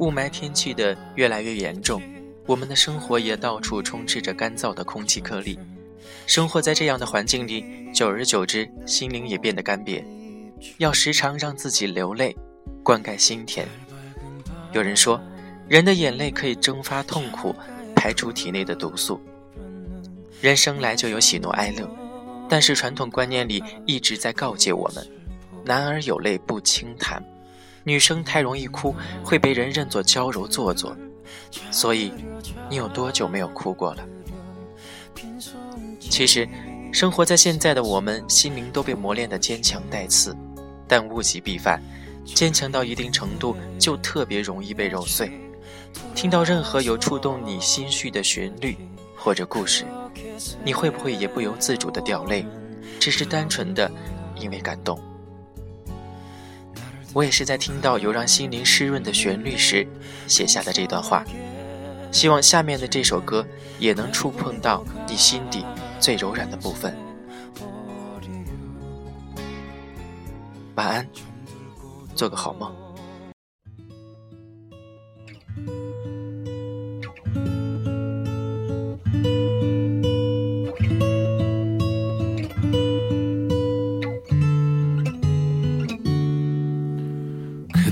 雾霾天气的越来越严重，我们的生活也到处充斥着干燥的空气颗粒。生活在这样的环境里，久而久之，心灵也变得干瘪，要时常让自己流泪，灌溉心田。有人说，人的眼泪可以蒸发痛苦，排除体内的毒素。人生来就有喜怒哀乐，但是传统观念里一直在告诫我们：男儿有泪不轻弹，女生太容易哭会被人认作娇柔做作。所以，你有多久没有哭过了？其实，生活在现在的我们，心灵都被磨练得坚强带刺，但物极必反，坚强到一定程度就特别容易被揉碎。听到任何有触动你心绪的旋律或者故事，你会不会也不由自主的掉泪？只是单纯的因为感动。我也是在听到有让心灵湿润的旋律时写下的这段话，希望下面的这首歌也能触碰到你心底。最柔软的部分。晚安，做个好梦。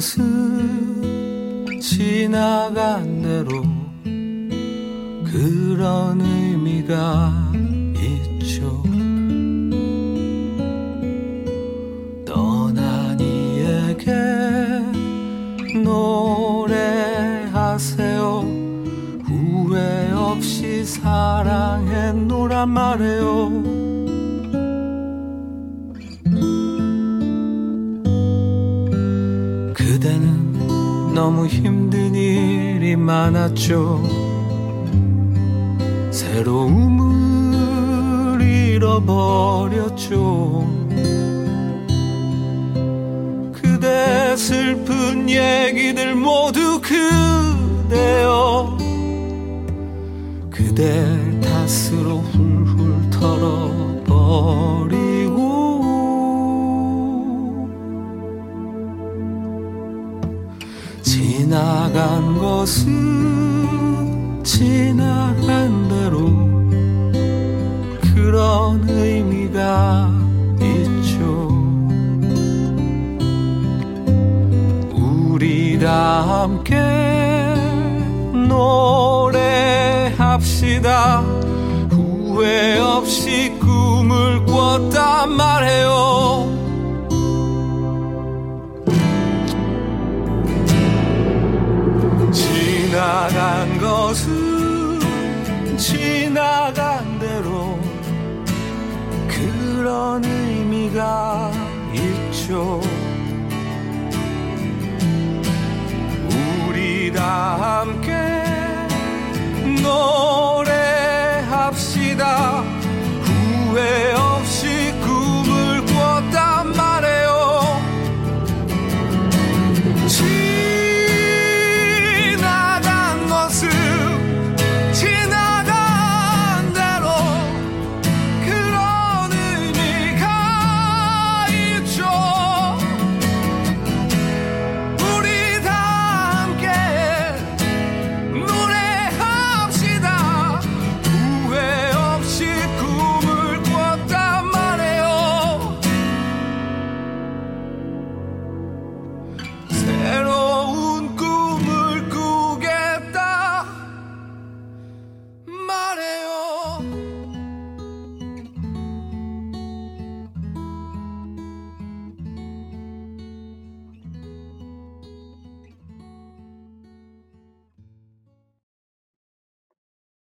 것은 지나간 대로 그런 의미가 있죠. 노래하세요. 후회 없이 사랑했노란 말해요 그대는 너무 힘든 일이 많았죠. 새로움을 잃어버렸죠. 슬픈 얘기들 모두 그대여. 그대 탓으로 훌훌 지나간 것은 지나간 대로 그런 의미가 다 함께 노래합시다. 후회 없이 꿈을 꿨단 말해요 것은 지나간 대로 그런 의미가 있죠. 함께 노래합